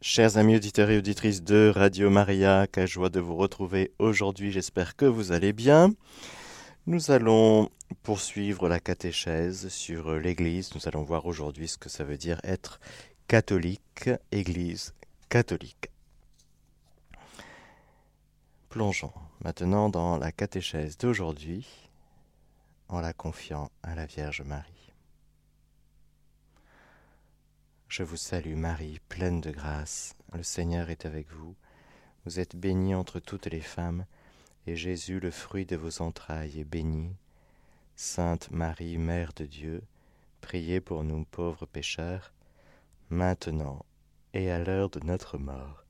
Chers amis auditeurs et auditrices de Radio Maria, quelle joie de vous retrouver aujourd'hui, j'espère que vous allez bien. Nous allons poursuivre la catéchèse sur l'Église, nous allons voir aujourd'hui ce que ça veut dire être catholique, Église catholique. Plongeons maintenant dans la catéchèse d'aujourd'hui en la confiant à la Vierge Marie. Je vous salue Marie, pleine de grâce, le Seigneur est avec vous. Vous êtes bénie entre toutes les femmes, et Jésus, le fruit de vos entrailles, est béni. Sainte Marie, Mère de Dieu, priez pour nous pauvres pécheurs, maintenant et à l'heure de notre mort.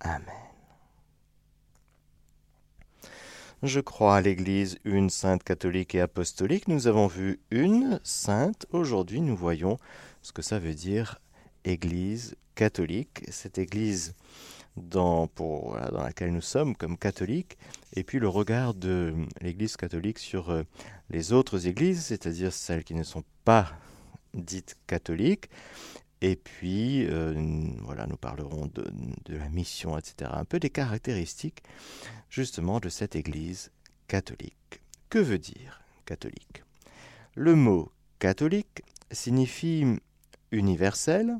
Amen. Je crois à l'Église une sainte catholique et apostolique. Nous avons vu une sainte. Aujourd'hui, nous voyons ce que ça veut dire Église catholique, cette Église dans, pour, dans laquelle nous sommes comme catholiques, et puis le regard de l'Église catholique sur euh, les autres Églises, c'est-à-dire celles qui ne sont pas dites catholiques, et puis, euh, voilà, nous parlerons de, de, la mission, etc. Un peu des caractéristiques, justement, de cette Église catholique. Que veut dire catholique? Le mot catholique signifie universel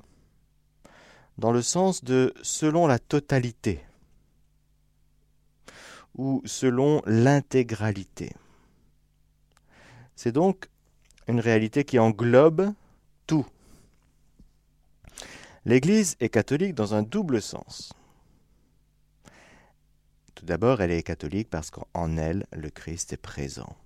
dans le sens de selon la totalité ou selon l'intégralité. C'est donc une réalité qui englobe tout. L'Église est catholique dans un double sens. Tout d'abord, elle est catholique parce qu'en elle, le Christ est présent.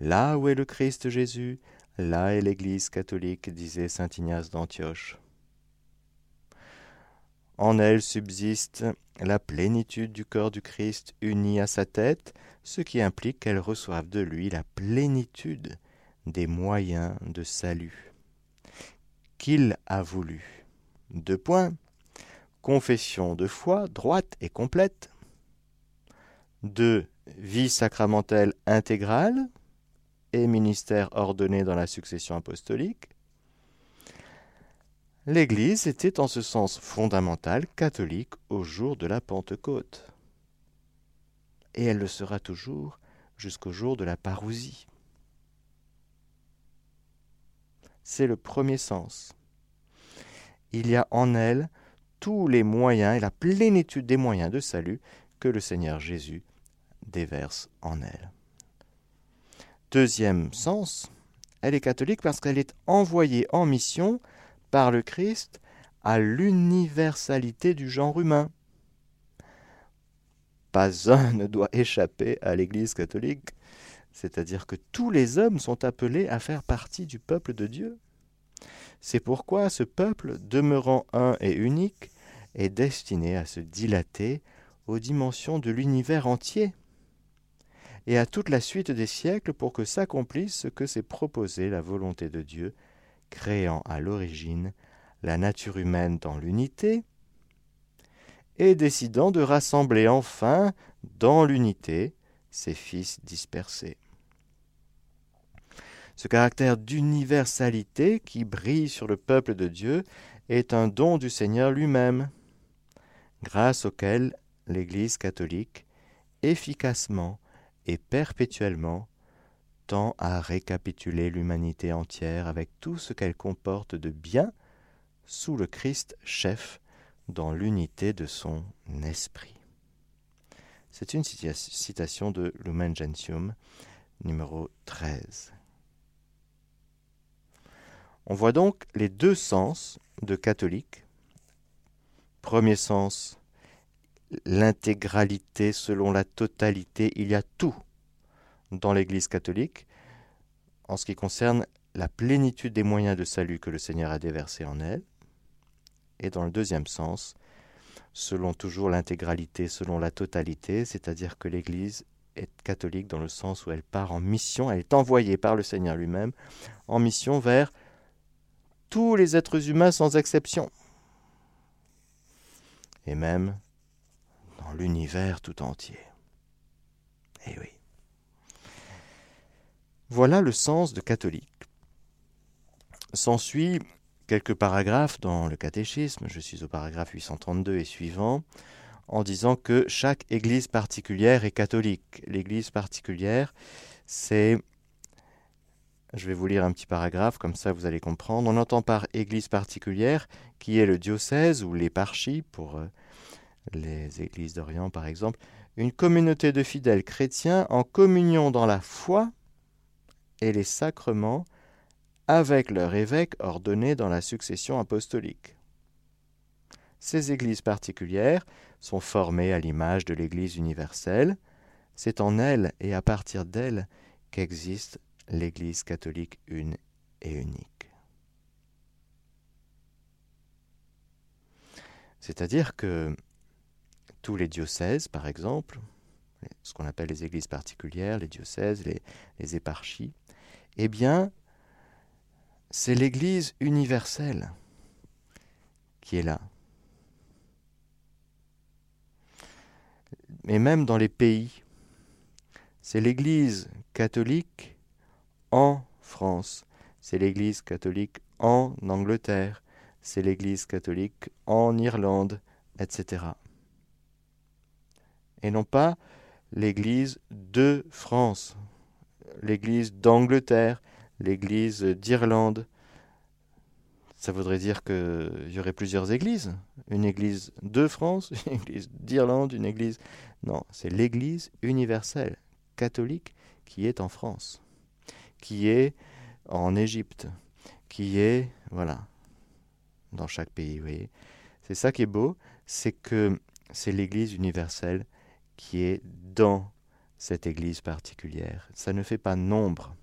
Là où est le Christ Jésus, Là est l'Église catholique, disait saint Ignace d'Antioche. En elle subsiste la plénitude du corps du Christ uni à sa tête, ce qui implique qu'elle reçoive de lui la plénitude des moyens de salut qu'il a voulu. Deux points. Confession de foi droite et complète. Deux. Vie sacramentelle intégrale et ministère ordonné dans la succession apostolique, l'Église était en ce sens fondamental catholique au jour de la Pentecôte. Et elle le sera toujours jusqu'au jour de la parousie. C'est le premier sens. Il y a en elle tous les moyens et la plénitude des moyens de salut que le Seigneur Jésus déverse en elle. Deuxième sens, elle est catholique parce qu'elle est envoyée en mission par le Christ à l'universalité du genre humain. Pas un ne doit échapper à l'Église catholique, c'est-à-dire que tous les hommes sont appelés à faire partie du peuple de Dieu. C'est pourquoi ce peuple, demeurant un et unique, est destiné à se dilater aux dimensions de l'univers entier et à toute la suite des siècles pour que s'accomplisse ce que s'est proposé la volonté de Dieu, créant à l'origine la nature humaine dans l'unité, et décidant de rassembler enfin dans l'unité ses fils dispersés. Ce caractère d'universalité qui brille sur le peuple de Dieu est un don du Seigneur lui-même, grâce auquel l'Église catholique efficacement et perpétuellement tend à récapituler l'humanité entière avec tout ce qu'elle comporte de bien sous le Christ chef dans l'unité de son esprit. C'est une citation de Lumen Gentium, numéro 13. On voit donc les deux sens de catholique. Premier sens, l'intégralité, selon la totalité. Il y a tout dans l'Église catholique en ce qui concerne la plénitude des moyens de salut que le Seigneur a déversés en elle. Et dans le deuxième sens, selon toujours l'intégralité, selon la totalité, c'est-à-dire que l'Église est catholique dans le sens où elle part en mission, elle est envoyée par le Seigneur lui-même en mission vers tous les êtres humains sans exception. Et même l'univers tout entier. Eh oui. Voilà le sens de catholique. S'ensuit quelques paragraphes dans le catéchisme, je suis au paragraphe 832 et suivant, en disant que chaque église particulière est catholique. L'église particulière, c'est... Je vais vous lire un petit paragraphe, comme ça vous allez comprendre. On entend par église particulière qui est le diocèse ou l'éparchie, pour euh, les églises d'Orient par exemple, une communauté de fidèles chrétiens en communion dans la foi et les sacrements avec leur évêque ordonné dans la succession apostolique. Ces églises particulières sont formées à l'image de l'Église universelle. C'est en elles et à partir d'elles qu'existe l'Église catholique une et unique. C'est-à-dire que tous les diocèses, par exemple, ce qu'on appelle les églises particulières, les diocèses, les, éparchies, eh bien, c'est l'Église universelle qui est là. Mais même dans les pays, c'est l'Église catholique en France, c'est l'Église catholique en Angleterre, c'est l'Église catholique en Irlande, etc. Et non pas l'Église de France, l'Église d'Angleterre, l'Église d'Irlande. Ça voudrait dire qu'il y aurait plusieurs églises. Une église de France, une église d'Irlande, une église... Non, c'est l'Église universelle, catholique, qui est en France, qui est en Égypte, qui est... Voilà, dans chaque pays, vous voyez. C'est ça qui est beau, c'est que c'est l'Église universelle qui est dans cette Église particulière. Ça ne fait pas nombre.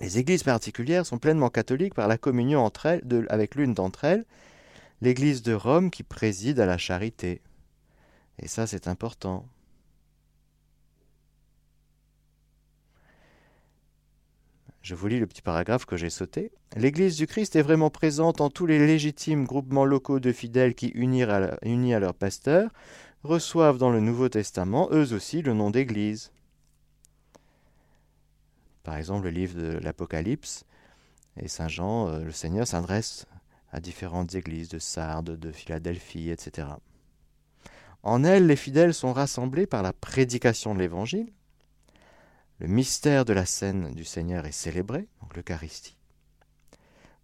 Les églises particulières sont pleinement catholiques par la communion entre elles, avec l'une d'entre elles, l'Église de Rome qui préside à la charité. Et ça, c'est important. Je vous lis le petit paragraphe que j'ai sauté. L'Église du Christ est vraiment présente en tous les légitimes groupements locaux de fidèles qui, unis à, leur pasteur, reçoivent dans le Nouveau Testament, eux aussi, le nom d'Église. Par exemple, le livre de l'Apocalypse et Saint Jean, euh, le Seigneur s'adresse à différentes églises de Sardes, de Philadelphie, etc. En elles, les fidèles sont rassemblés par la prédication de l'Évangile. Le mystère de la scène du Seigneur est célébré, donc l'Eucharistie.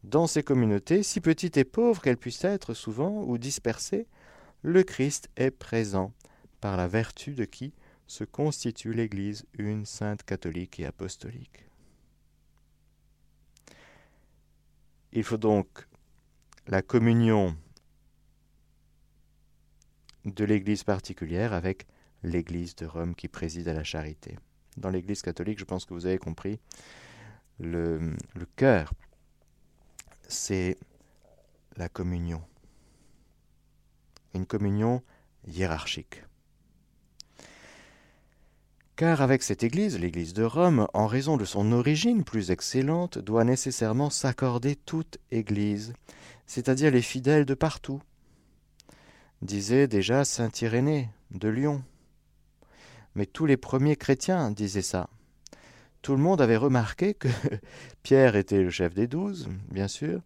Dans ces communautés, si petites et pauvres qu'elles puissent être souvent ou dispersées, le Christ est présent par la vertu de qui se constitue l'Église une sainte catholique et apostolique. Il faut donc la communion de l'Église particulière avec l'Église de Rome qui préside à la charité. Dans l'Église catholique, je pense que vous avez compris, le, le cœur, c'est la communion. Une communion hiérarchique. Car avec cette Église, l'Église de Rome, en raison de son origine plus excellente, doit nécessairement s'accorder toute Église, c'est-à-dire les fidèles de partout. Disait déjà saint Irénée de Lyon. Mais tous les premiers chrétiens disaient ça. Tout le monde avait remarqué que Pierre était le chef des douze, bien sûr,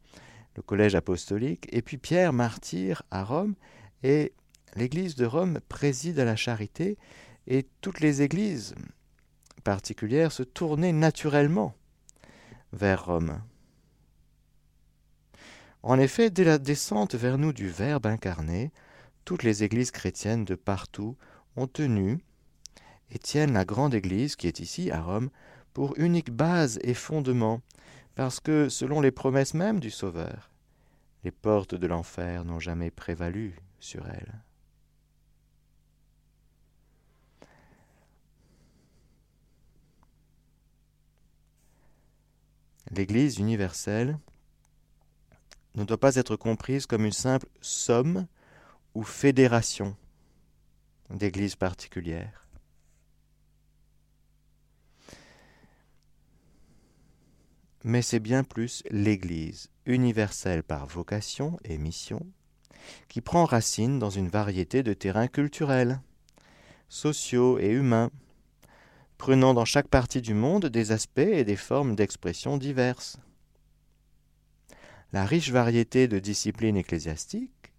le collège apostolique, et puis Pierre martyr à Rome, et l'Église de Rome préside à la charité, et toutes les églises particulières se tournaient naturellement vers Rome. En effet, dès la descente vers nous du Verbe incarné, toutes les églises chrétiennes de partout ont tenu et tiennent la grande église qui est ici à Rome pour unique base et fondement, parce que, selon les promesses mêmes du Sauveur, les portes de l'enfer n'ont jamais prévalu sur elle. L'Église universelle ne doit pas être comprise comme une simple somme ou fédération d'églises particulières. Mais c'est bien plus l'Église universelle par vocation et mission qui prend racine dans une variété de terrains culturels, sociaux et humains, prenant dans chaque partie du monde des aspects et des formes d'expression diverses. la riche variété de disciplines ecclésiastiques,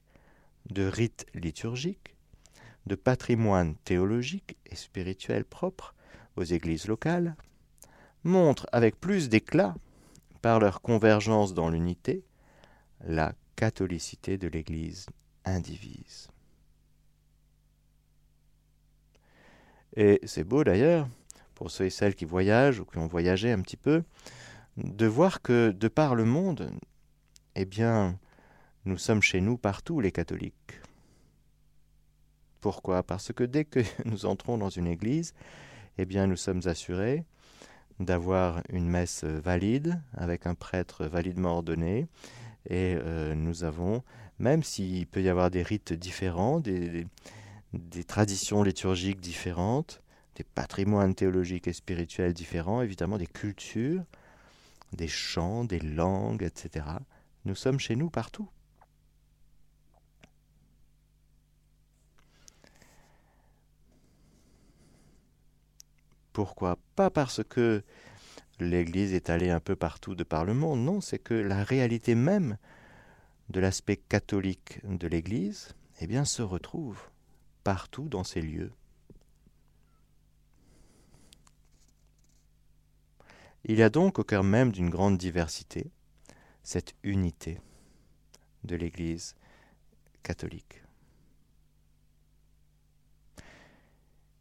de rites liturgiques, de patrimoine théologique et spirituel propre aux églises locales, montrent avec plus d'éclat, par leur convergence dans l'unité, la catholicité de l'Église indivise. Et c'est beau d'ailleurs, pour ceux et celles qui voyagent ou qui ont voyagé un petit peu, de voir que de par le monde, eh bien, nous sommes chez nous partout les catholiques. Pourquoi? Parce que dès que nous entrons dans une église, eh bien, nous sommes assurés d'avoir une messe valide, avec un prêtre validement ordonné, et euh, nous avons, même s'il peut y avoir des rites différents, des, des traditions liturgiques différentes, des patrimoines théologiques et spirituels différents, évidemment des cultures, des chants, des langues, etc. Nous sommes chez nous partout. Pourquoi? Pas parce que l'Église est allée un peu partout de par le monde, non, c'est que la réalité même de l'aspect catholique de l'Église, eh se retrouve partout dans ces lieux. Il y a donc au cœur même d'une grande diversité cette unité de l'Église catholique.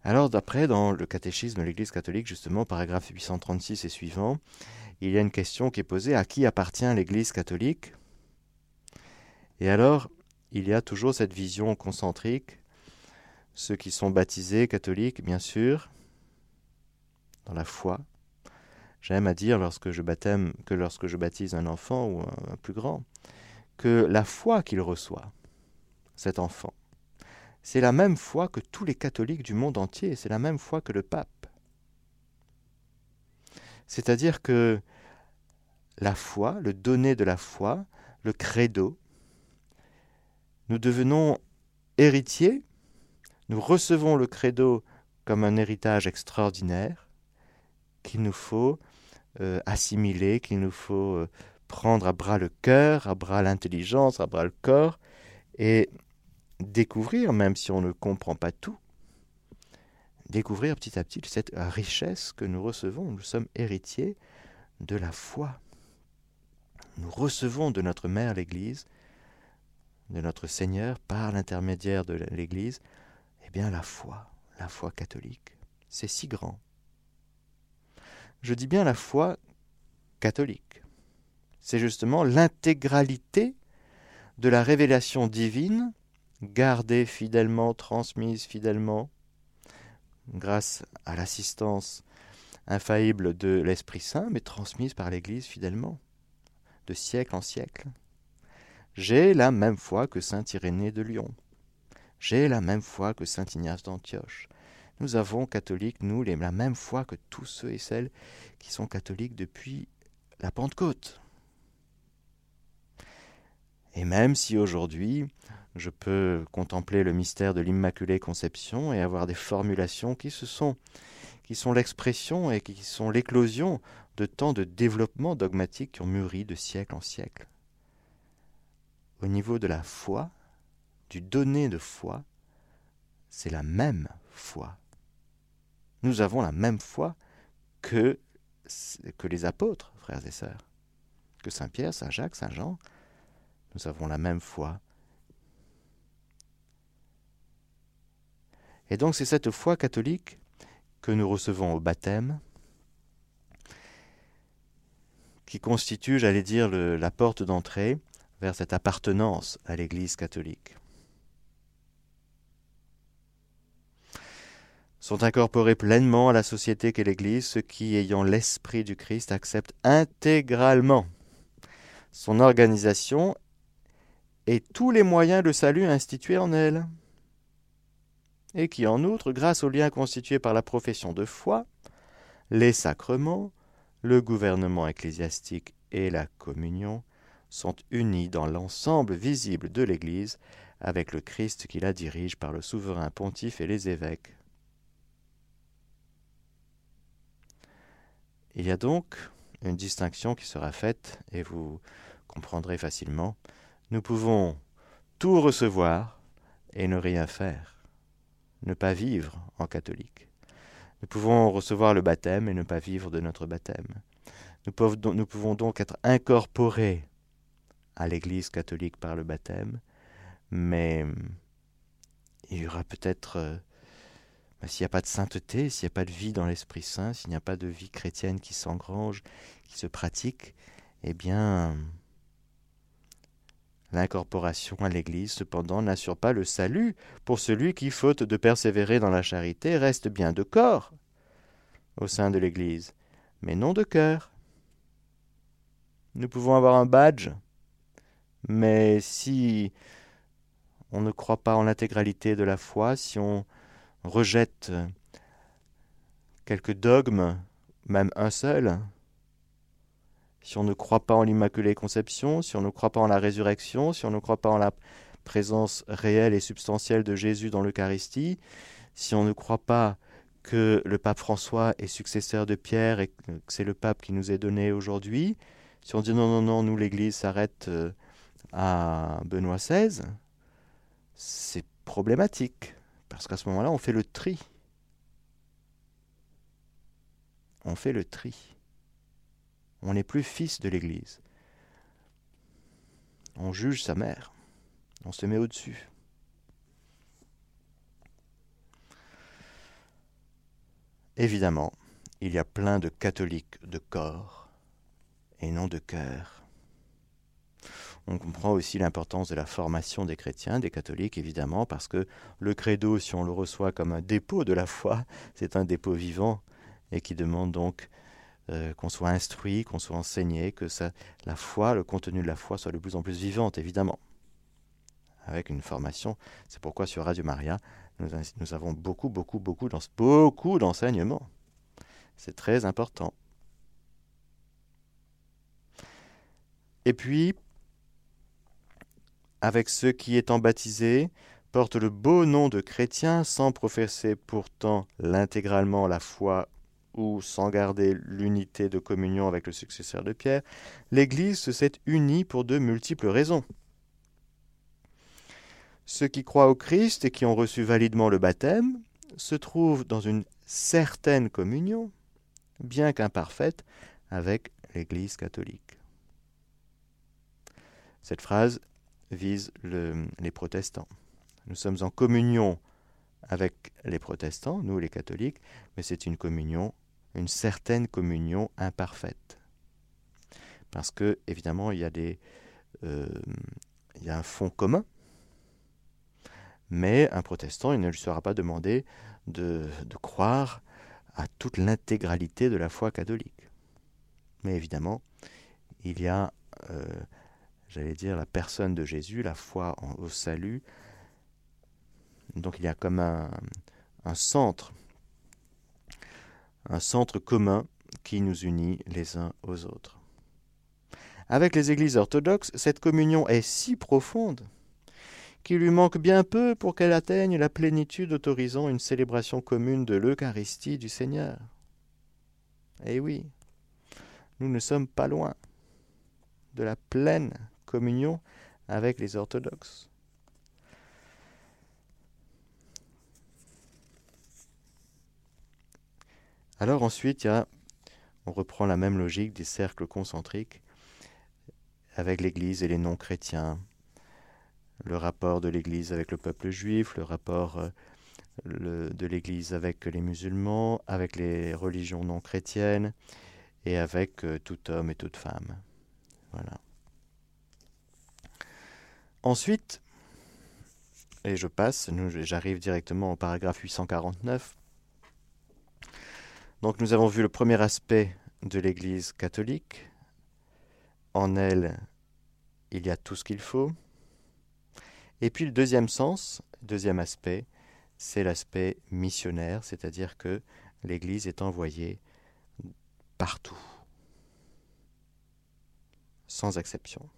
Alors d'après, dans le catéchisme de l'Église catholique, justement, paragraphe 836 et suivant, il y a une question qui est posée, à qui appartient l'Église catholique? Et alors, il y a toujours cette vision concentrique ceux qui sont baptisés catholiques, bien sûr, dans la foi. J'aime à dire lorsque je que lorsque je baptise un enfant ou un, plus grand, que la foi qu'il reçoit, cet enfant, c'est la même foi que tous les catholiques du monde entier, c'est la même foi que le pape. C'est-à-dire que la foi, le donné de la foi, le credo, nous devenons héritiers nous recevons le credo comme un héritage extraordinaire qu'il nous faut euh, assimiler, qu'il nous faut euh, prendre à bras le cœur, à bras l'intelligence, à bras le corps, et découvrir, même si on ne comprend pas tout, découvrir petit à petit cette richesse que nous recevons. Nous sommes héritiers de la foi. Nous recevons de notre Mère l'Église, de notre Seigneur, par l'intermédiaire de l'Église, eh bien la foi, la foi catholique, c'est si grand. Je dis bien la foi catholique. C'est justement l'intégralité de la révélation divine, gardée fidèlement, transmise fidèlement, grâce à l'assistance infaillible de l'Esprit Saint, mais transmise par l'Église fidèlement, de siècle en siècle. J'ai la même foi que saint Irénée de Lyon. J'ai la même foi que saint Ignace d'Antioche. Nous avons, catholiques, nous, la même foi que tous ceux et celles qui sont catholiques depuis la Pentecôte. Et même si aujourd'hui, je peux contempler le mystère de l'Immaculée Conception et avoir des formulations qui se sont qui sont l'expression et qui sont l'éclosion de tant de développements dogmatiques qui ont mûri de siècle en siècle. Au niveau de la foi, du donné de foi, c'est la même foi. Nous avons la même foi que, que les apôtres, frères et sœurs, que Saint Pierre, Saint Jacques, Saint Jean. Nous avons la même foi. Et donc c'est cette foi catholique que nous recevons au baptême, qui constitue, j'allais dire, la porte d'entrée vers cette appartenance à l'Église catholique. sont incorporés pleinement à la société qu'est l'Église ceux qui, ayant l'esprit du Christ, acceptent intégralement son organisation et tous les moyens de salut institués en elle, et qui, en outre, grâce aux liens constitués par la profession de foi, les sacrements, le gouvernement ecclésiastique et la communion, sont unis dans l'ensemble visible de l'Église avec le Christ qui la dirige par le souverain pontife et les évêques. Il y a donc une distinction qui sera faite, et vous comprendrez facilement, nous pouvons tout recevoir et ne rien faire, ne pas vivre en catholique. Nous pouvons recevoir le baptême et ne pas vivre de notre baptême. Nous pouvons, donc être incorporés à l'Église catholique par le baptême, mais il y aura peut-être, euh, s'il n'y a pas de sainteté, s'il n'y a pas de vie dans l'Esprit Saint, s'il n'y a pas de vie chrétienne qui s'engrange, qui se pratique, eh bien, L'incorporation à l'Église, cependant, n'assure pas le salut pour celui qui, faute de persévérer dans la charité, reste bien de corps au sein de l'Église, mais non de cœur. Nous pouvons avoir un badge, mais si on ne croit pas en l'intégralité de la foi, si on rejette quelques dogmes, même un seul, si on ne croit pas en l'Immaculée Conception, si on ne croit pas en la résurrection, si on ne croit pas en la présence réelle et substantielle de Jésus dans l'Eucharistie, si on ne croit pas que le pape François est successeur de Pierre et que c'est le pape qui nous est donné aujourd'hui, si on dit non, non, non, nous l'Église s'arrête euh, à Benoît XVI, c'est problématique, parce qu'à ce moment-là, on fait le tri. On fait le tri. On n'est plus fils de l'Église. On juge sa mère. On se met au-dessus. Évidemment, il y a plein de catholiques de corps et non de cœur. On comprend aussi l'importance de la formation des chrétiens, des catholiques évidemment, parce que le credo, si on le reçoit comme un dépôt de la foi, c'est un dépôt vivant et qui demande donc euh, qu'on soit instruit, qu'on soit enseigné, que la foi, le contenu de la foi soit de plus en plus vivante, évidemment. Avec une formation. C'est pourquoi sur Radio Maria, nous, nous avons beaucoup, beaucoup, beaucoup, beaucoup d'enseignements. C'est très important. Et puis, avec ceux qui étant baptisés portent le beau nom de chrétiens sans professer pourtant l'intégralement la foi ou sans garder l'unité de communion avec le successeur de Pierre, l'Église se s'est unie pour de multiples raisons. Ceux qui croient au Christ et qui ont reçu validement le baptême se trouvent dans une certaine communion, bien qu'imparfaite, avec l'Église catholique. Cette phrase vise les protestants. Nous sommes en communion avec les protestants, nous les catholiques, mais c'est une communion une certaine communion imparfaite. Parce que, évidemment, il y a, des, euh, il y a un fond commun, mais un protestant, il ne lui sera pas demandé de, de croire à toute l'intégralité de la foi catholique. Mais évidemment, il y a, euh, j'allais dire, la personne de Jésus, la foi au salut. Donc il y a comme un, un centre un centre commun qui nous unit les uns aux autres. Avec les églises orthodoxes, cette communion est si profonde qu'il lui manque bien peu pour qu'elle atteigne la plénitude autorisant une célébration commune de l'Eucharistie du Seigneur. Eh oui, nous ne sommes pas loin de la pleine communion avec les orthodoxes. Alors ensuite, on reprend la même logique des cercles concentriques avec l'Église et les non-chrétiens, le rapport de l'Église avec le peuple juif, le rapport euh, de l'Église avec les musulmans, avec les religions non chrétiennes et avec euh, tout homme et toute femme. Voilà. Ensuite, et je passe, j'arrive directement au paragraphe 849. Donc nous avons vu le premier aspect de l'Église catholique. En elle, il y a tout ce qu'il faut. Et puis le deuxième sens, deuxième aspect, c'est l'aspect missionnaire, c'est-à-dire que l'Église est envoyée partout, sans exception.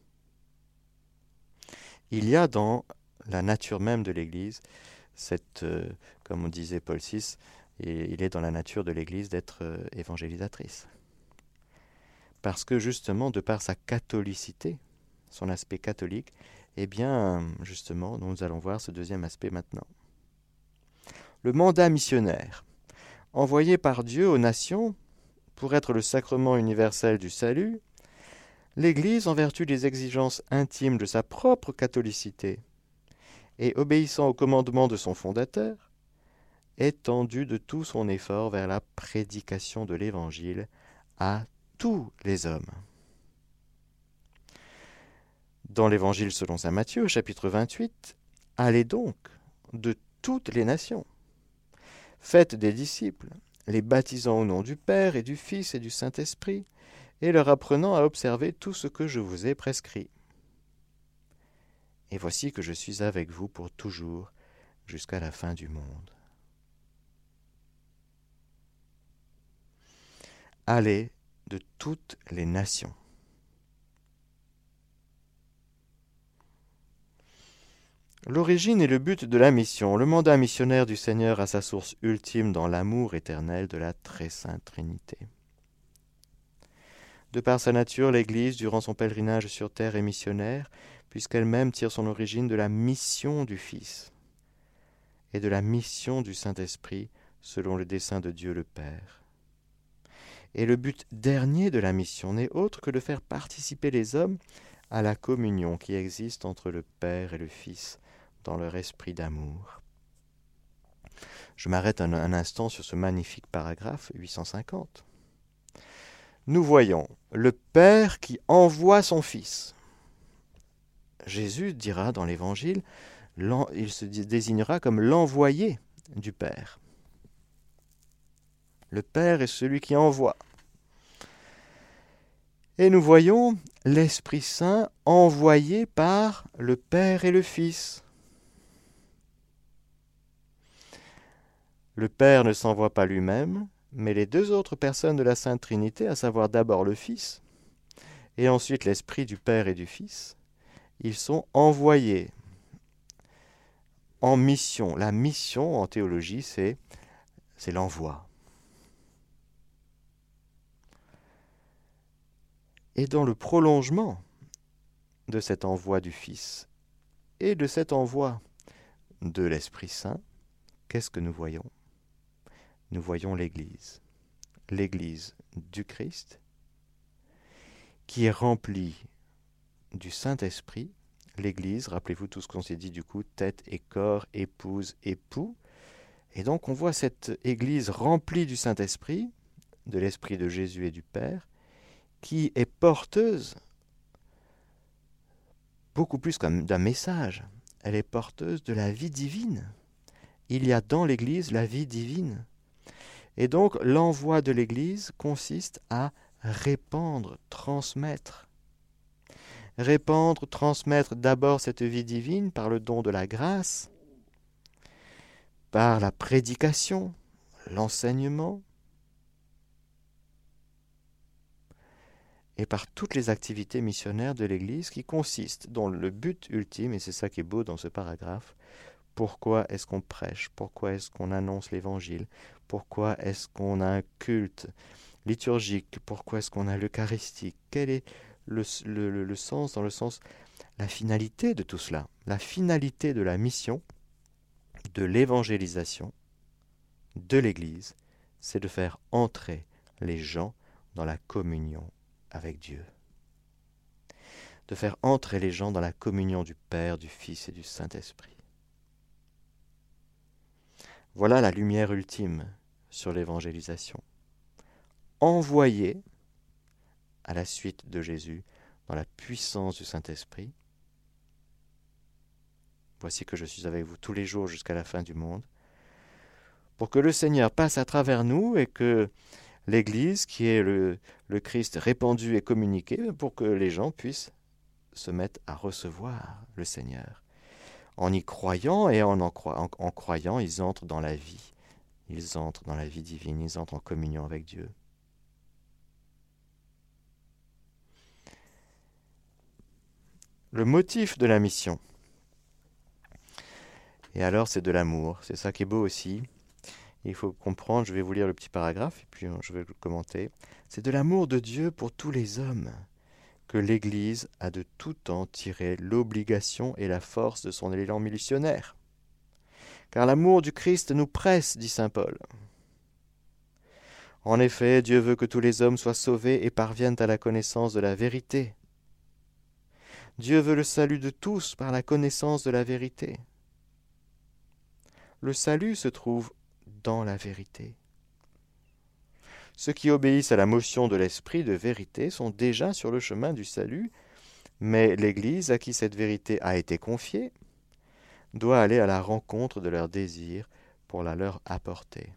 Il y a dans la nature même de l'Église cette, euh, comme on disait Paul VI, il est dans la nature de l'Église d'être euh, évangélisatrice. Parce que justement, de par sa catholicité, son aspect catholique, eh bien, justement, nous allons voir ce deuxième aspect maintenant. Le mandat missionnaire, envoyé par Dieu aux nations pour être le sacrement universel du salut, l'Église, en vertu des exigences intimes de sa propre catholicité, et obéissant au commandement de son fondateur, étendu de tout son effort vers la prédication de l'Évangile à tous les hommes. Dans l'Évangile selon saint Matthieu, chapitre 28, Allez donc de toutes les nations. Faites des disciples, les baptisant au nom du Père et du Fils et du Saint-Esprit, et leur apprenant à observer tout ce que je vous ai prescrit. Et voici que je suis avec vous pour toujours, jusqu'à la fin du monde. Allez de toutes les nations. L'origine et le but de la mission, le mandat missionnaire du Seigneur a sa source ultime dans l'amour éternel de la très sainte Trinité. De par sa nature, l'Église, durant son pèlerinage sur terre, est missionnaire, puisqu'elle-même tire son origine de la mission du Fils et de la mission du Saint-Esprit, selon le dessein de Dieu le Père. Et le but dernier de la mission n'est autre que de faire participer les hommes à la communion qui existe entre le Père et le Fils dans leur esprit d'amour. Je m'arrête un, instant sur ce magnifique paragraphe 850. Nous voyons le Père qui envoie son Fils. Jésus dira dans l'Évangile, il se désignera comme l'envoyé du Père. Le Père est celui qui envoie. Et nous voyons l'Esprit Saint envoyé par le Père et le Fils. Le Père ne s'envoie pas lui-même, mais les deux autres personnes de la Sainte Trinité, à savoir d'abord le Fils, et ensuite l'Esprit du Père et du Fils, ils sont envoyés en mission. La mission en théologie, c'est, l'envoi. Et dans le prolongement de cet envoi du Fils et de cet envoi de l'Esprit Saint, qu'est-ce que nous voyons? Nous voyons l'Église, l'Église du Christ, qui est remplie du Saint-Esprit. L'Église, rappelez-vous tout ce qu'on s'est dit du coup, tête et corps, épouse, époux. Et donc on voit cette Église remplie du Saint-Esprit, de l'Esprit de Jésus et du Père, qui est porteuse beaucoup plus comme d'un message. Elle est porteuse de la vie divine. Il y a dans l'Église la vie divine. Et donc l'envoi de l'Église consiste à répandre, transmettre. Répandre, transmettre d'abord cette vie divine par le don de la grâce, par la prédication, l'enseignement, et par toutes les activités missionnaires de l'Église qui consistent dans le but ultime, et c'est ça qui est beau dans ce paragraphe, pourquoi est-ce qu'on prêche, pourquoi est-ce qu'on annonce l'Évangile, pourquoi est-ce qu'on a un culte liturgique, pourquoi est-ce qu'on a l'Eucharistie, quel est le, sens, dans le sens, la finalité de tout cela, la finalité de la mission, de l'évangélisation, de l'Église, c'est de faire entrer les gens dans la communion avec Dieu, de faire entrer les gens dans la communion du Père, du Fils et du Saint-Esprit. Voilà la lumière ultime sur l'évangélisation. Envoyé à la suite de Jésus dans la puissance du Saint-Esprit. Voici que je suis avec vous tous les jours jusqu'à la fin du monde, pour que le Seigneur passe à travers nous et que l'Église, qui est le, Christ répandu et communiqué, pour que les gens puissent se mettre à recevoir le Seigneur. En y croyant et en croyant, ils entrent dans la vie. Ils entrent dans la vie divine, ils entrent en communion avec Dieu. Le motif de la mission. Et alors, c'est de l'amour. C'est ça qui est beau aussi. Il faut comprendre, je vais vous lire le petit paragraphe et puis je vais le commenter. C'est de l'amour de Dieu pour tous les hommes que l'Église a de tout temps tiré l'obligation et la force de son élan missionnaire. Car l'amour du Christ nous presse, dit Saint Paul. En effet, Dieu veut que tous les hommes soient sauvés et parviennent à la connaissance de la vérité. Dieu veut le salut de tous par la connaissance de la vérité. Le salut se trouve la vérité. Ceux qui obéissent à la motion de l'esprit de vérité sont déjà sur le chemin du salut, mais l'Église à qui cette vérité a été confiée doit aller à la rencontre de leurs désirs pour la leur apporter.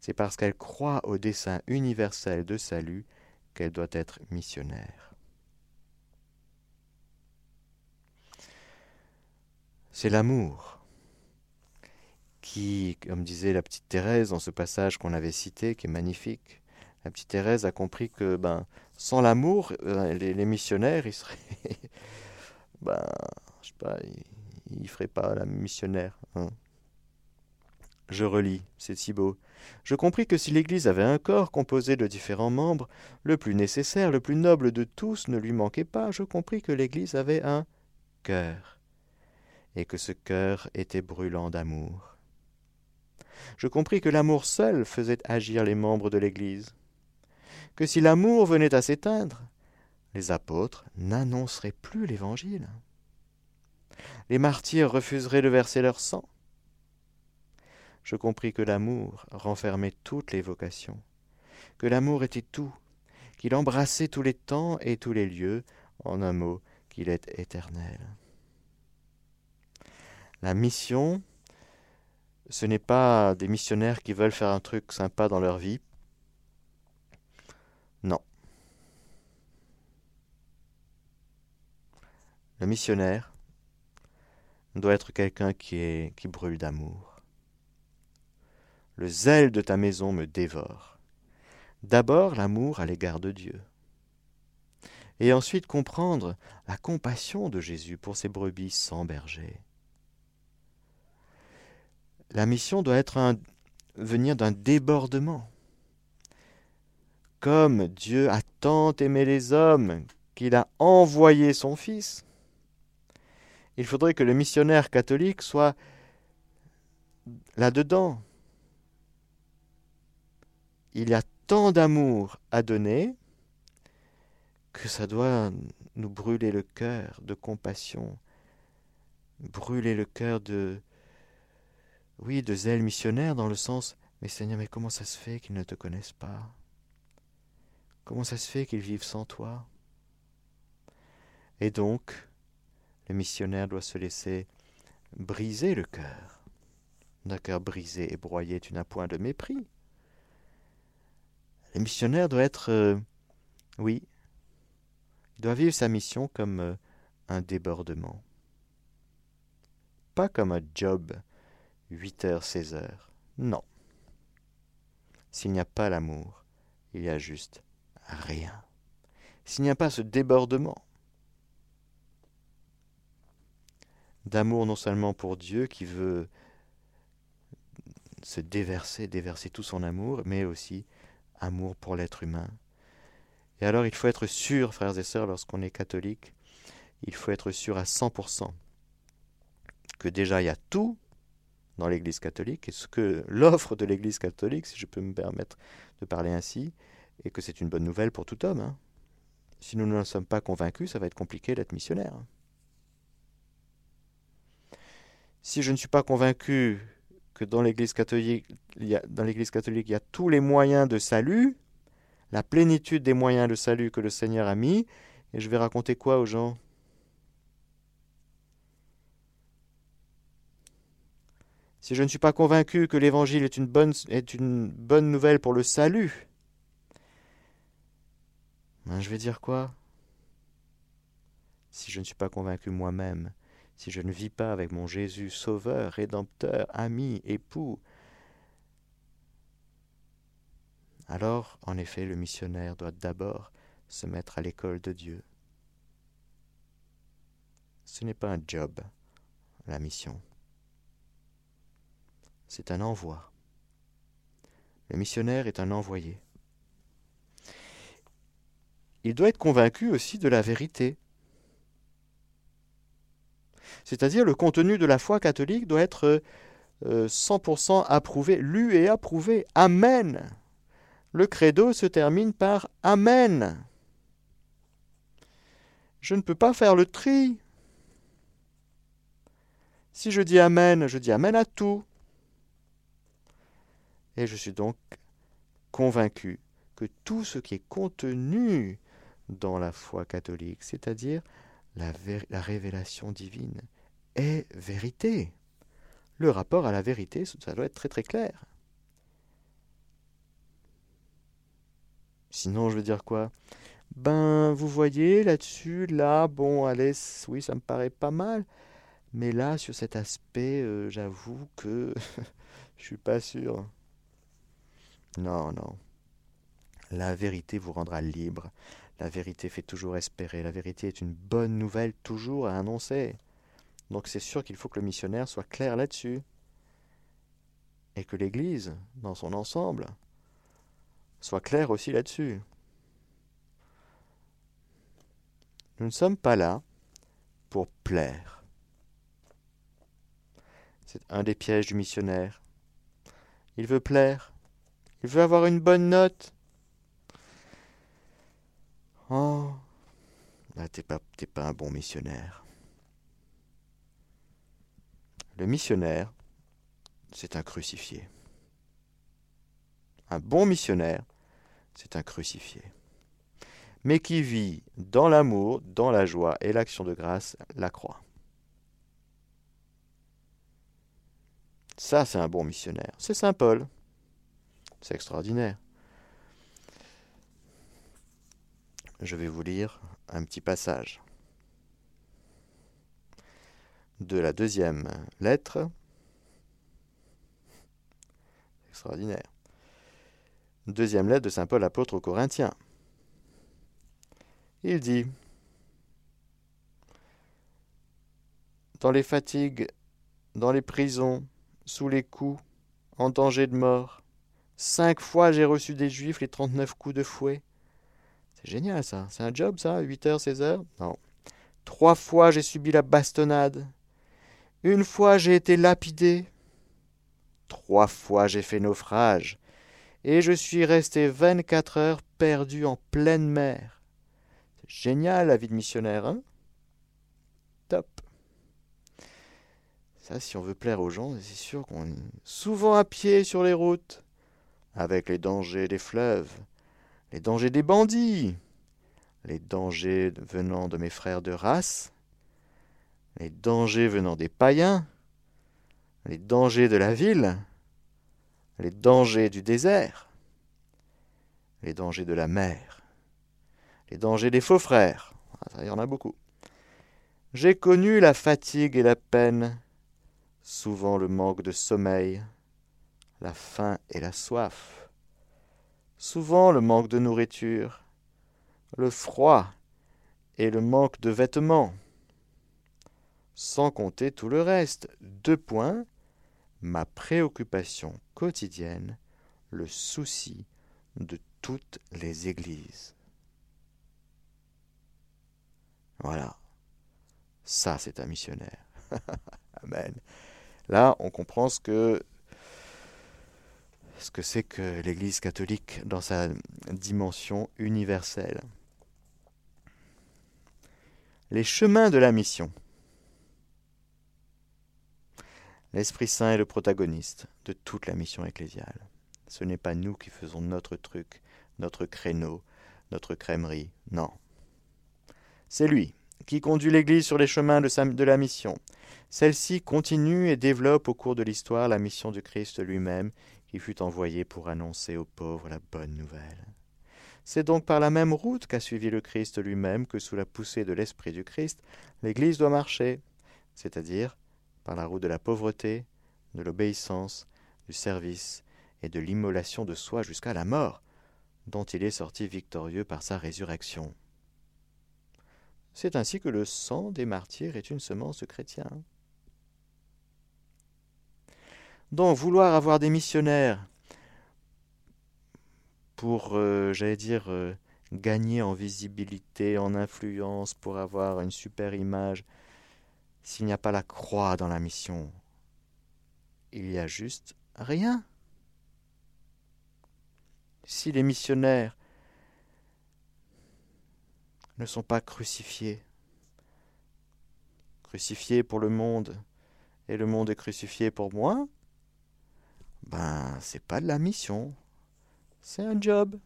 C'est parce qu'elle croit au dessein universel de salut qu'elle doit être missionnaire. C'est l'amour qui, comme disait la petite Thérèse dans ce passage qu'on avait cité, qui est magnifique, la petite Thérèse a compris que ben, sans l'amour, euh, les, missionnaires, ils seraient. ben, je sais pas, ils ne feraient pas la missionnaire. Hein. Je relis, c'est si beau. Je compris que si l'Église avait un corps composé de différents membres, le plus nécessaire, le plus noble de tous ne lui manquait pas. Je compris que l'Église avait un cœur, et que ce cœur était brûlant d'amour. Je compris que l'amour seul faisait agir les membres de l'Église, que si l'amour venait à s'éteindre, les apôtres n'annonceraient plus l'Évangile. Les martyrs refuseraient de verser leur sang je compris que l'amour renfermait toutes les vocations, que l'amour était tout, qu'il embrassait tous les temps et tous les lieux, en un mot, qu'il est éternel. La mission, ce n'est pas des missionnaires qui veulent faire un truc sympa dans leur vie. Non. Le missionnaire doit être quelqu'un qui, brûle d'amour. Le zèle de ta maison me dévore. D'abord l'amour à l'égard de Dieu. Et ensuite comprendre la compassion de Jésus pour ses brebis sans berger. La mission doit être un, venir d'un débordement. Comme Dieu a tant aimé les hommes qu'il a envoyé son Fils, il faudrait que le missionnaire catholique soit là-dedans, il y a tant d'amour à donner que ça doit nous brûler le cœur de compassion, brûler le cœur de, oui, de zèle missionnaire dans le sens, mais Seigneur, mais comment ça se fait qu'ils ne te connaissent pas? Comment ça se fait qu'ils vivent sans toi? Et donc, le missionnaire doit se laisser briser le cœur. D'un cœur brisé et broyé, tu n'as point de mépris. Le missionnaire doit être, euh, oui, il doit vivre sa mission comme euh, un débordement. Pas comme un job, 8 heures, 16 heures. Non. S'il n'y a pas l'amour, il y a juste rien. S'il n'y a pas ce débordement d'amour non seulement pour Dieu qui veut se déverser, déverser tout son amour, mais aussi amour pour l'être humain. Et alors il faut être sûr, frères et sœurs, lorsqu'on est catholique, il faut être sûr à 100% que déjà il y a tout dans l'Église catholique, et ce que l'offre de l'Église catholique, si je peux me permettre de parler ainsi, et que c'est une bonne nouvelle pour tout homme. Hein. Si nous ne sommes pas convaincus, ça va être compliqué d'être missionnaire. Si je ne suis pas convaincu que dans l'Église catholique, il y a tous les moyens de salut, la plénitude des moyens de salut que le Seigneur a mis, et je vais raconter quoi aux gens? Si je ne suis pas convaincu que l'Évangile est une bonne, est une bonne nouvelle pour le salut, ben je vais dire quoi? Si je ne suis pas convaincu moi-même si je ne vis pas avec mon Jésus sauveur, rédempteur, ami, époux, alors, en effet, le missionnaire doit d'abord se mettre à l'école de Dieu. Ce n'est pas un job, la mission. C'est un envoi. Le missionnaire est un envoyé. il doit être convaincu aussi de la vérité. C'est-à-dire le contenu de la foi catholique doit être 100% euh, approuvé, lu et approuvé. Amen. Le credo se termine par Amen. Je ne peux pas faire le tri. Si je dis Amen, je dis Amen à tout. Et je suis donc convaincu que tout ce qui est contenu dans la foi catholique, c'est-à-dire la, révélation divine, est vérité. Le rapport à la vérité, ça doit être très très clair. Sinon, je veux dire quoi? Ben, vous voyez, là-dessus, là, bon, allez, oui, ça me paraît pas mal. Mais là, sur cet aspect, euh, j'avoue que je suis pas sûr. Non, non. La vérité vous rendra libre. La vérité fait toujours espérer. La vérité est une bonne nouvelle toujours à annoncer. Donc c'est sûr qu'il faut que le missionnaire soit clair là-dessus. Et que l'Église, dans son ensemble, soit claire aussi là-dessus. Nous ne sommes pas là pour plaire. C'est un des pièges du missionnaire. Il veut plaire. Il veut avoir une bonne note. Oh, là, t'es pas, pas un bon missionnaire. Le missionnaire, c'est un crucifié. Un bon missionnaire, c'est un crucifié. Mais qui vit dans l'amour, dans la joie et l'action de grâce la croix. Ça, c'est un bon missionnaire. C'est Saint Paul. C'est extraordinaire. Je vais vous lire un petit passage de la deuxième lettre. Extraordinaire. Deuxième lettre de Saint Paul apôtre aux Corinthiens. Il dit Dans les fatigues, dans les prisons, sous les coups, en danger de mort, cinq fois j'ai reçu des juifs les trente-neuf coups de fouet. C'est génial ça. C'est un job ça, 8 heures, 16 heures? Non. Trois fois j'ai subi la bastonnade. Une fois j'ai été lapidé. Trois fois j'ai fait naufrage. Et je suis resté vingt-quatre heures perdu en pleine mer. C'est génial la vie de missionnaire, hein? Top. Ça, si on veut plaire aux gens, c'est sûr qu'on est souvent à pied sur les routes, avec les dangers des fleuves, les dangers des bandits, les dangers venant de mes frères de race, les dangers venant des païens, les dangers de la ville, les dangers du désert, les dangers de la mer, les dangers des faux frères. Ah, il y en a beaucoup. J'ai connu la fatigue et la peine, souvent le manque de sommeil, la faim et la soif, souvent le manque de nourriture, le froid et le manque de vêtements, sans compter tout le reste. Deux points, ma préoccupation quotidienne, le souci de toutes les églises. Voilà. Ça, c'est un missionnaire. Amen. Là, on comprend ce que ce que c'est que l'Église catholique dans sa dimension universelle. Les chemins de la mission. L'Esprit Saint est le protagoniste de toute la mission ecclésiale. Ce n'est pas nous qui faisons notre truc, notre créneau, notre crèmerie, non. C'est lui qui conduit l'Église sur les chemins de, la mission. Celle-ci continue et développe au cours de l'histoire la mission du Christ lui-même, fut envoyé pour annoncer aux pauvres la bonne nouvelle. C'est donc par la même route qu'a suivi le Christ lui-même que sous la poussée de l'Esprit du Christ, l'Église doit marcher, c'est-à-dire par la route de la pauvreté, de l'obéissance, du service et de l'immolation de soi jusqu'à la mort, dont il est sorti victorieux par sa résurrection. C'est ainsi que le sang des martyrs est une semence de. Donc vouloir avoir des missionnaires pour, euh, j'allais dire, euh, gagner en visibilité, en influence, pour avoir une super image, s'il n'y a pas la croix dans la mission, il y a juste rien. Si les missionnaires ne sont pas crucifiés, crucifiés pour le monde, et le monde est crucifié pour moi, ben c'est pas de la mission, c'est un job.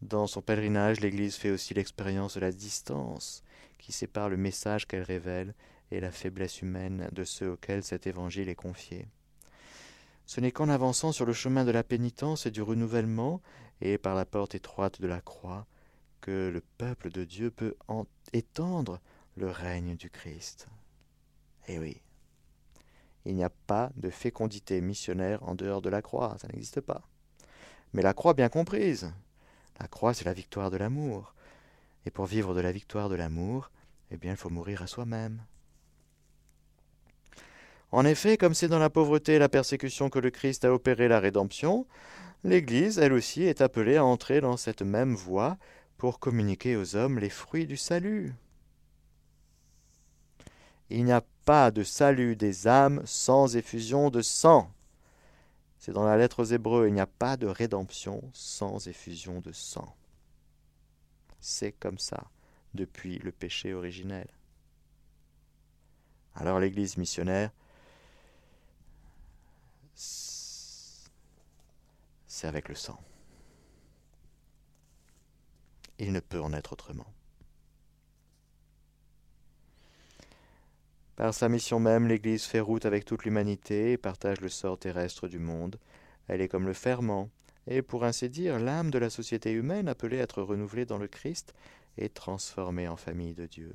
Dans son pèlerinage, l'Église fait aussi l'expérience de la distance qui sépare le message qu'elle révèle et la faiblesse humaine de ceux auxquels cet évangile est confié. Ce n'est qu'en avançant sur le chemin de la pénitence et du renouvellement, et par la porte étroite de la croix, que le peuple de Dieu peut étendre le règne du Christ. Eh oui, il n'y a pas de fécondité missionnaire en dehors de la croix, ça n'existe pas. Mais la croix bien comprise. La croix, c'est la victoire de l'amour. Et pour vivre de la victoire de l'amour, eh bien, il faut mourir à soi-même. En effet, comme c'est dans la pauvreté et la persécution que le Christ a opéré la rédemption, l'Église, elle aussi, est appelée à entrer dans cette même voie pour communiquer aux hommes les fruits du salut. Il n'y a pas de salut des âmes sans effusion de sang. C'est dans la lettre aux Hébreux, il n'y a pas de rédemption sans effusion de sang. C'est comme ça depuis le péché originel. Alors l'Église missionnaire, c'est avec le sang. Il ne peut en être autrement. Par sa mission même, l'Église fait route avec toute l'humanité et partage le sort terrestre du monde. Elle est comme le ferment, et pour ainsi dire l'âme de la société humaine appelée à être renouvelée dans le Christ et transformée en famille de Dieu.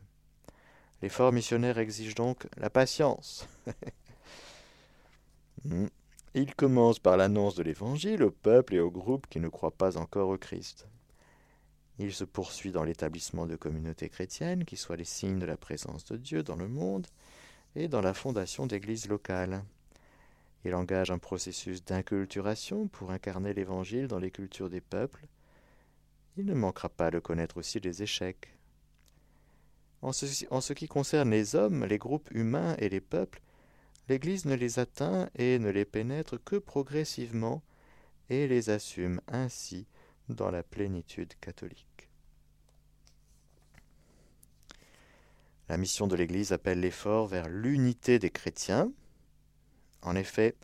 L'effort missionnaire exige donc la patience. Hmm. Il commence par l'annonce de l'Évangile au peuple et aux groupes qui ne croient pas encore au Christ. Il se poursuit dans l'établissement de communautés chrétiennes qui soient les signes de la présence de Dieu dans le monde et dans la fondation d'églises locales. Il engage un processus d'inculturation pour incarner l'Évangile dans les cultures des peuples. Il ne manquera pas de connaître aussi les échecs. En ce, qui concerne les hommes, les groupes humains et les peuples, l'Église ne les atteint et ne les pénètre que progressivement et les assume ainsi dans la plénitude catholique. La mission de l'Église appelle l'effort vers l'unité des chrétiens. En effet,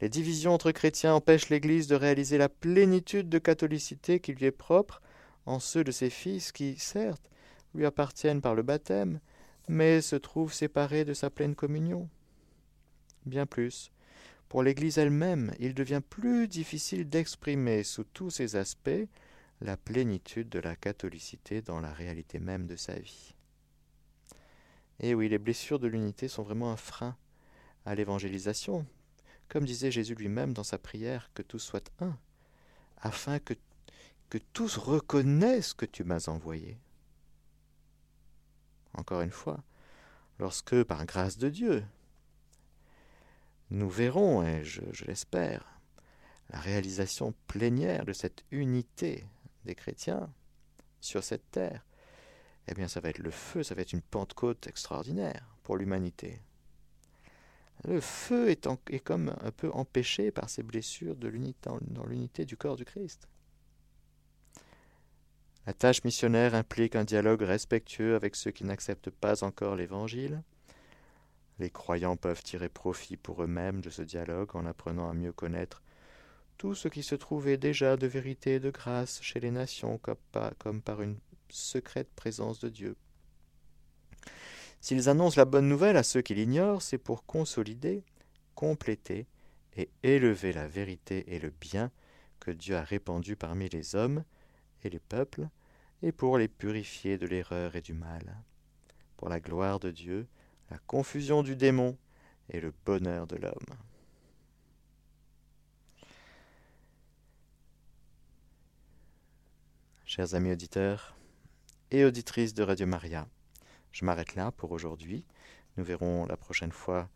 les divisions entre chrétiens empêchent l'Église de réaliser la plénitude de catholicité qui lui est propre en ceux de ses fils qui, certes, lui appartiennent par le baptême, mais se trouvent séparés de sa pleine communion. Bien plus, pour l'Église elle-même, il devient plus difficile d'exprimer sous tous ses aspects la plénitude de la catholicité dans la réalité même de sa vie. Et oui, les blessures de l'unité sont vraiment un frein à l'évangélisation, comme disait Jésus lui-même dans sa prière, que tous soient un, afin que, que tous reconnaissent que tu m'as envoyé. Encore une fois, lorsque, par grâce de Dieu, nous verrons, et je, l'espère, la réalisation plénière de cette unité des chrétiens sur cette terre, eh bien ça va être le feu, ça va être une Pentecôte extraordinaire pour l'humanité. Le feu est, comme un peu empêché par ces blessures de dans l'unité du corps du Christ. La tâche missionnaire implique un dialogue respectueux avec ceux qui n'acceptent pas encore l'Évangile, les croyants peuvent tirer profit pour eux-mêmes de ce dialogue en apprenant à mieux connaître tout ce qui se trouvait déjà de vérité et de grâce chez les nations comme par une secrète présence de Dieu. S'ils annoncent la bonne nouvelle à ceux qui l'ignorent, c'est pour consolider, compléter et élever la vérité et le bien que Dieu a répandu parmi les hommes et les peuples, et pour les purifier de l'erreur et du mal. Pour la gloire de Dieu, la confusion du démon et le bonheur de l'homme. Chers amis auditeurs et auditrices de Radio Maria, je m'arrête là pour aujourd'hui. Nous verrons la prochaine fois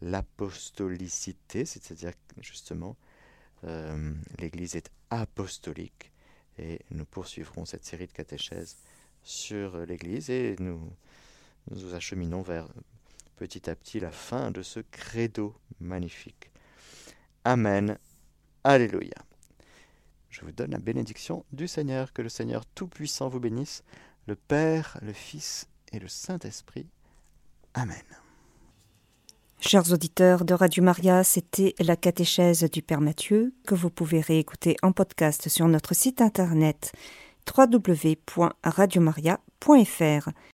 l'apostolicité, c'est-à-dire justement Euh, L'Église est apostolique et nous poursuivrons cette série de catéchèses sur l'Église et nous nous acheminons vers petit à petit la fin de ce credo magnifique. Amen. Alléluia. Je vous donne la bénédiction du Seigneur, que le Seigneur Tout-Puissant vous bénisse, le Père, le Fils et le Saint-Esprit. Amen. Chers auditeurs de Radio Maria, c'était la catéchèse du Père Mathieu que vous pouvez réécouter en podcast sur notre site internet www.radiomaria.fr.